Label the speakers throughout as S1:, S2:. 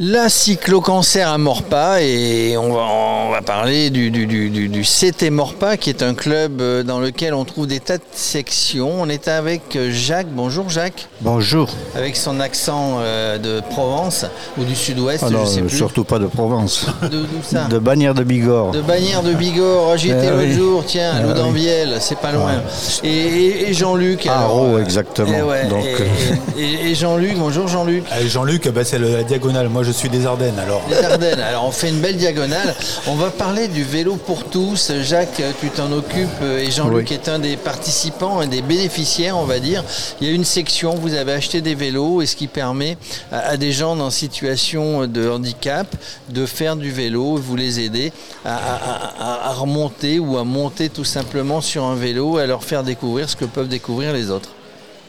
S1: La cyclo-cancer à Morpa et on va, on va parler du, du, du, du, CT Morpa qui est un club euh, dans lequel on trouve des tas de sections. On est avec euh, Jacques. Bonjour Jacques.
S2: Bonjour.
S1: Avec son accent euh, de Provence ou du sud-ouest,
S2: Alors,
S1: je sais plus.
S2: surtout pas de Provence.
S1: De, d'où ça
S2: De Bagnères de Bigorre.
S1: De Bagnères de Bigorre. J'y étais
S2: Eh
S1: l'autre
S2: oui.
S1: jour, tiens, à
S2: Eh
S1: Loudanvielle, c'est pas loin. Et, et- et Jean-Luc.
S2: Haro,
S1: euh,
S2: exactement.
S1: eh ouais,
S2: Donc,
S1: et- et- et Jean-Luc, bonjour Jean-Luc.
S3: Jean-Luc, bah, c'est la diagonale. Moi, je suis des Ardennes, alors.
S1: Les Ardennes. Alors on fait une belle diagonale. On va parler du vélo pour tous. Jacques, tu t'en occupes et Jean-Luc
S2: Oui.
S1: est un des participants et des bénéficiaires, on va dire. Il y a une section, vous avez acheté des vélos et ce qui permet à, à des gens en situation de handicap de faire du vélo, vous les aider à, à- à- à remonter ou à monter tout simplement sur un vélo et à leur faire découvrir ce que peuvent découvrir les autres.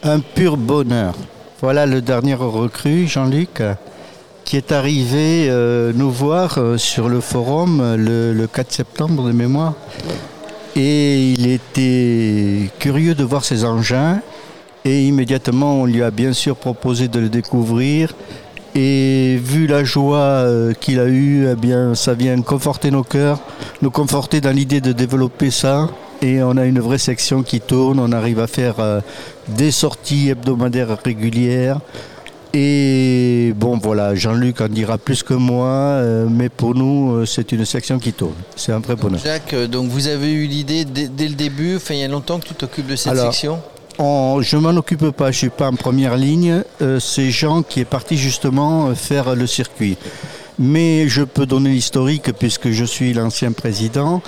S2: un pur bonheur. Voilà le dernier recrue, Jean-Luc, qui est arrivé euh, nous voir euh, sur le forum euh, le, le 4 septembre de mémoire. Et il était curieux de voir ses engins. Et immédiatement, on lui a bien sûr proposé de le découvrir. Et vu la joie qu'il a eue, eh bien, ça vient conforter nos cœurs, nous conforter dans l'idée de développer ça. Et on a une vraie section qui tourne, on arrive à faire des sorties hebdomadaires régulières. Et bon, voilà, Jean-Luc en dira plus que moi, euh, mais pour nous, euh, c'est une section qui tourne. C'est un vrai bonheur.
S1: Jacques, euh, donc vous avez eu l'idée dès, dès le début, enfin il y a longtemps que tu t'occupes de cette
S2: Alors,
S1: section
S2: On- je m'en occupe pas, je suis pas en première ligne. C'est Jean qui est parti justement faire le circuit. Mais je peux donner l'historique puisque je suis l'ancien président.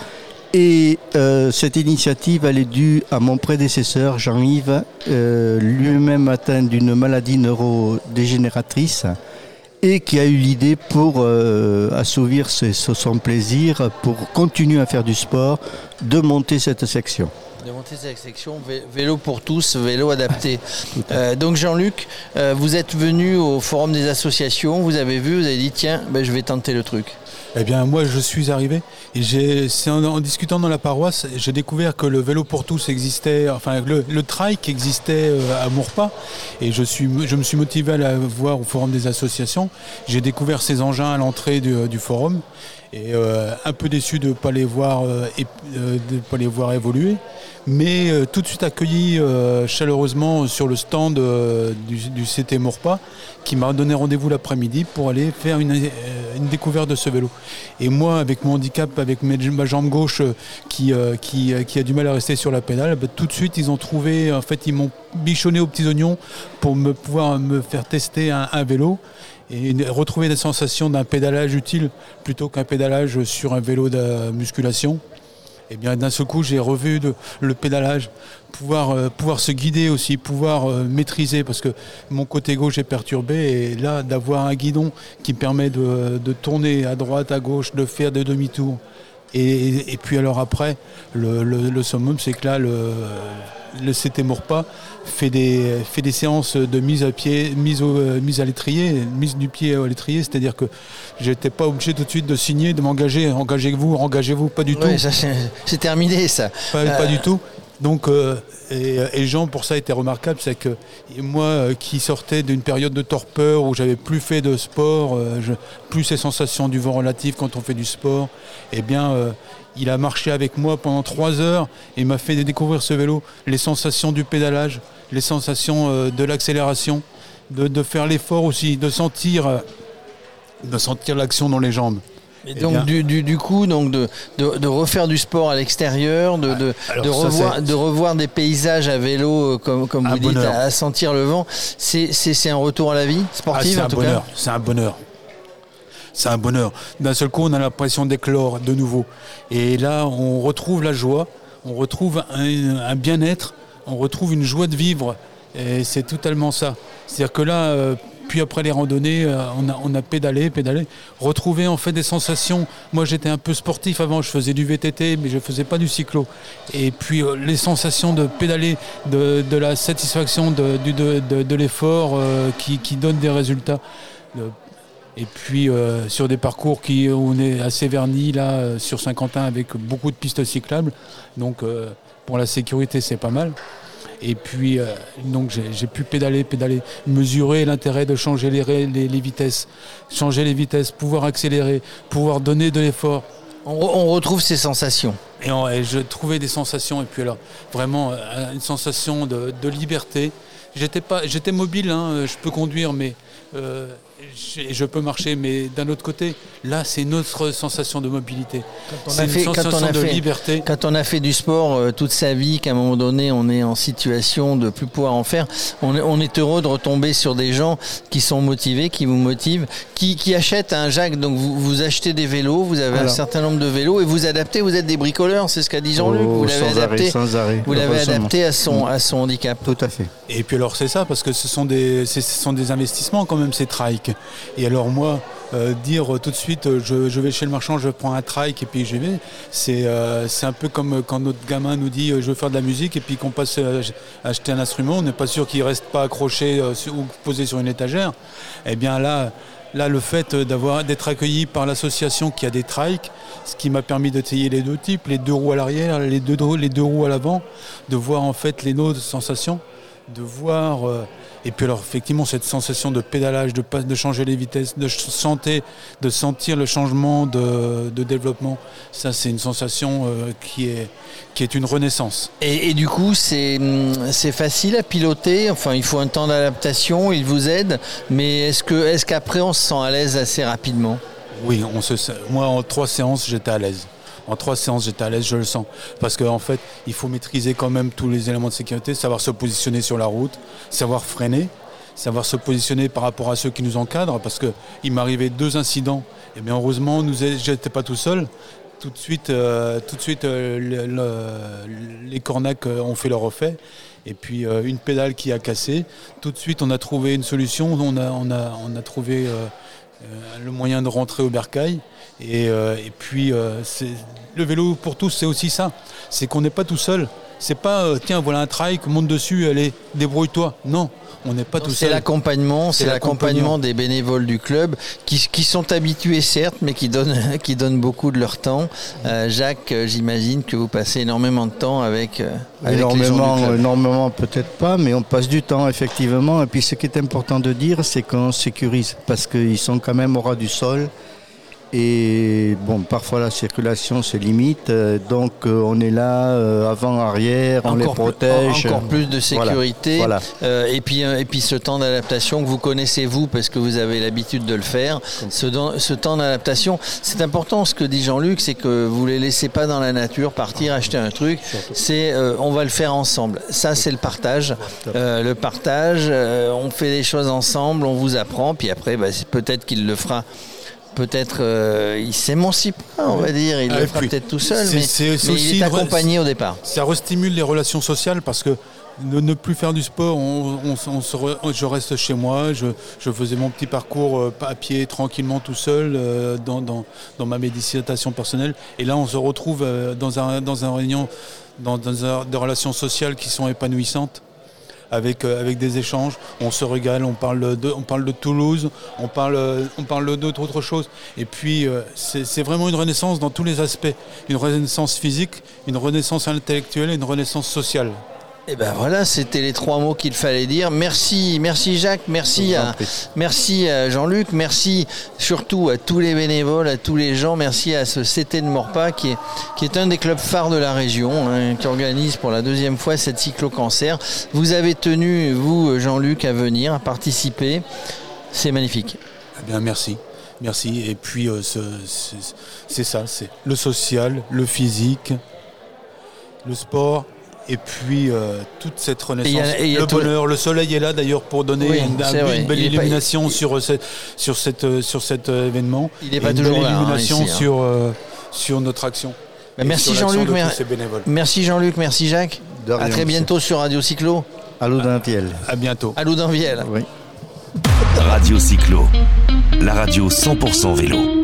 S2: Et euh, cette initiative, elle est due à mon prédécesseur Jean-Yves, euh, lui-même atteint d'une maladie neurodégénératrice et qui a eu l'idée pour euh, assouvir ce- son plaisir, pour continuer à faire du sport, de monter cette section.
S1: de monter cette section vé- vélo pour tous, vélo adapté. Euh, donc Jean-Luc, euh, vous êtes venu au forum des associations, vous avez vu, vous avez dit tiens, ben, je vais tenter le truc.
S3: Eh bien, moi, je suis arrivé et c'est en, discutant dans la paroisse, j'ai découvert que le vélo pour tous existait, enfin, le, le trike existait euh, à Mourpas et je, suis, je me suis motivé à la voir au forum des associations. J'ai découvert ces engins à l'entrée du, du forum et euh, un peu déçu de ne pas les voir, euh, euh, de pas les voir évoluer, mais tout de suite accueilli chaleureusement sur le stand du, du CT Mourpas qui m'a donné rendez-vous l'après-midi pour aller faire une, une découverte de ce vélo. Et moi, avec mon handicap, avec ma jambe gauche qui, qui, qui a du mal à rester sur la pédale, bah, tout de suite, ils ont trouvé, en fait, ils m'ont bichonné aux petits oignons pour me pouvoir me faire tester un, un vélo et retrouver des sensations d'un pédalage utile plutôt qu'un pédalage sur un vélo de musculation. Et bien d'un seul coup, j'ai revu le pédalage, pouvoir, euh, pouvoir se guider aussi, pouvoir euh, maîtriser, parce que mon côté gauche est perturbé, et là, d'avoir un guidon qui me permet de tourner à droite, à gauche, de faire des demi-tours. Et, et puis alors après, le, le- le summum, c'est que là, le, le CT Mourpas fait des, fait des séances de mise à pied, mise, au, euh, mise à l'étrier, mise du pied à l'étrier, c'est-à-dire que j'étais pas obligé tout de suite de signer, de m'engager, engagez-vous, engagez-vous, pas du tout.
S1: Ouais, ça, c'est terminé ça.
S3: Pas, pas
S1: Euh,
S3: du tout. Donc, euh, et, et Jean, pour ça, était remarquable, c'est que moi, euh, qui sortais d'une période de torpeur où j'avais plus fait de sport, euh, plus ces sensations du vent relatif quand on fait du sport, eh bien, euh, il a marché avec moi pendant trois heures et m'a fait découvrir ce vélo, les sensations du pédalage, les sensations euh, de l'accélération, de, de faire l'effort aussi, de sentir, euh, de sentir l'action dans les jambes.
S1: Et
S3: Eh
S1: donc du, du- du coup, donc de, de, de refaire du sport à l'extérieur, de, de,
S3: Ah,
S1: de revoir,
S3: c'est-
S1: de revoir des paysages à vélo, euh, comme, comme
S3: Un
S1: vous dites, à, à sentir le vent, c'est un retour à la vie
S3: Ah,
S1: sportive
S3: c'est
S1: en
S3: un
S1: tout
S3: bonheur,
S1: cas.
S3: c'est un bonheur. C'est un bonheur. D'un seul coup, on a l'impression d'éclore de nouveau. Et là, on retrouve la joie, on retrouve un, un bien-être, on retrouve une joie de vivre. Et c'est totalement ça. C'est-à-dire que là, euh, puis après les randonnées, euh, on, a, pédalé, pédalé, retrouvé en fait des sensations. Moi, j'étais un peu sportif avant, je faisais du VTT, mais je faisais pas du cyclo. Et puis euh, les sensations de pédaler, de, la satisfaction de, de, l'effort euh, qui, donne des résultats. Et puis sur des parcours qui on est assez vernis là sur Saint-Quentin avec beaucoup de pistes cyclables. Donc pour la sécurité c'est pas mal. Et puis, euh, donc, j'ai pu pédaler, pédaler, mesurer l'intérêt de changer les, les, vitesses, changer les vitesses, pouvoir accélérer, pouvoir donner de l'effort.
S1: On, retrouve ces sensations.
S3: Et, je trouvais des sensations, et puis alors, vraiment, euh, une sensation de, liberté. J'étais mobile, hein, je peux conduire, mais euh, je, peux marcher, mais d'un autre côté, là, c'est notre sensation de mobilité. C'est une sensation de liberté.
S1: Quand on a fait du sport euh, toute sa vie, qu'à un moment donné, on est en situation de plus pouvoir en faire, on, est heureux de retomber sur des gens qui sont motivés, qui vous motivent, qui, achètent un Jacques. Donc, vous, achetez des vélos, vous avez un certain nombre de vélos et vous adaptez. Vous êtes des bricoleurs, c'est ce qu'a dit Jean-Luc.
S2: Oh, vous l'avez adapté,
S1: Vous l'avez adapté à son, à son handicap.
S2: Tout à fait.
S3: Et puis alors, c'est ça, parce que ce sont des, ce sont des investissements quand même, ces trikes. Et alors moi, euh, dire tout de suite euh, je, vais chez le marchand, je prends un trike et puis j'y vais, c'est euh, un peu comme quand notre gamin nous dit je veux faire de la musique et puis qu'on passe à acheter un instrument, on n'est pas sûr qu'il reste pas accroché ou posé sur une étagère. Eh bien là, là le fait d'être accueilli par l'association qui a des trikes, ce qui m'a permis de tailler les deux types, les deux roues à l'arrière, les deux, les deux roues à l'avant, de voir en fait les nôtres sensations, de voir et puis alors effectivement cette sensation de pédalage, de, de changer les vitesses, de sentir, de sentir le changement de, développement, ça c'est une sensation euh, qui, est, qui est une renaissance.
S1: Et, du coup c'est facile à piloter, enfin il faut un temps d'adaptation, il vous aide, mais est-ce qu'après est qu'après on se sent à l'aise assez rapidement?
S3: Oui, on se, moi en trois séances j'étais à l'aise en trois séances, j'étais à l'aise, je le sens. Parce qu'en fait, il faut maîtriser quand même tous les éléments de sécurité, savoir se positionner sur la route, savoir freiner, savoir se positionner par rapport à ceux qui nous encadrent. Parce qu'il m'arrivait deux incidents. Et bien heureusement, je n'étais pas tout seul. Tout de suite, euh, euh, les cornacs euh, ont fait leur effet. Et puis une pédale qui a cassé. Tout de suite, on a trouvé une solution. On on a trouvé le moyen de rentrer au bercail. Et, et puis, le vélo pour tous, c'est aussi ça. C'est qu'on n'est pas tout seul. C'est pas, euh, tiens, voilà un trike, monte dessus, allez, débrouille-toi. Non, on n'est pas tout seul.
S1: C'est l'accompagnement, c'est l'accompagnement des bénévoles du club qui, sont habitués certes, mais qui donnent, qui donnent beaucoup de leur temps. Euh, Jacques, euh, j'imagine que vous passez énormément de temps avec,
S2: énormément, Énormément, peut-être pas, mais on passe du temps effectivement. Et puis ce qui est important de dire, c'est qu'on sécurise parce qu'ils sont quand même au ras du sol. Et bon, parfois la circulation se limite, euh, donc euh, on est là euh, avant, arrière, on les protège.
S1: encore plus de sécurité. et puis et puis ce temps d'adaptation que vous connaissez vous parce que vous avez l'habitude de le faire. Ce, ce temps d'adaptation, c'est important. Ce que dit Jean-Luc, c'est que vous les laissez pas dans la nature partir acheter un truc. C'est on va le faire ensemble. Ça c'est le partage. le partage, on fait des choses ensemble, on vous apprend, puis après bah, peut-être qu'il le fera peut-être euh, il s'émancipe, on va dire, il le fera peut-être tout seul, mais, il est accompagné au départ.
S3: Ça restimule les relations sociales parce que ne, plus faire du sport, on, je reste chez moi, je, faisais mon petit parcours euh, à pied tranquillement tout seul euh, dans, dans, ma méditation personnelle. Et là, on se retrouve dans un, dans un réunion, dans, dans des relations sociales qui sont épanouissantes avec, euh, avec des échanges. On se régale, on parle de, Toulouse, on parle, parle d'autres choses. Et puis, euh, c'est vraiment une renaissance dans tous les aspects. Une renaissance physique, une renaissance intellectuelle et une renaissance sociale.
S1: Et eh ben voilà, c'était les trois mots qu'il fallait dire. Merci, merci Jacques, merci à, merci Jean-Luc, merci surtout à tous les bénévoles, à tous les gens, merci à ce CT de Morpa qui est, qui est un des clubs phares de la région, hein, qui organise pour la deuxième fois cette cyclo-cancer. Vous avez tenu, vous Jean-Luc, à venir, à participer. C'est magnifique.
S3: Eh bien merci. Merci. Et puis euh, c'est ça, c'est le social, le physique, le sport et puis euh, toute cette renaissance, le bonheur, le soleil est là d'ailleurs pour donner une, belle illumination sur, sur, cette, sur cet euh, événement.
S1: Il n'est pas toujours
S3: une belle hein, illumination sur, euh, sur notre action.
S1: merci Jean-Luc, merci Jean-Luc, merci Jacques. à très bientôt sur Radio Cyclo.
S2: À Loudainviel.
S3: À, bientôt.
S1: À Loudainviel.
S4: Radio Cyclo, la radio 100% vélo.